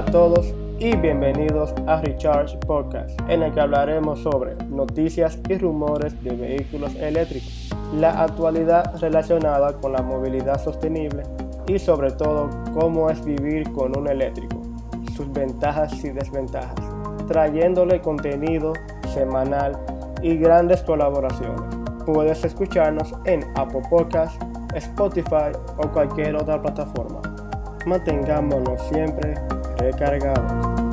todos y bienvenidos a Recharge Podcast, en el que hablaremos sobre noticias y rumores de vehículos eléctricos, la actualidad relacionada con la movilidad sostenible y sobre todo cómo es vivir con un eléctrico, sus ventajas y desventajas, trayéndole contenido semanal y grandes colaboraciones. Puedes escucharnos en Apple Podcast, Spotify o cualquier otra plataforma. Mantengámonos siempre recargados.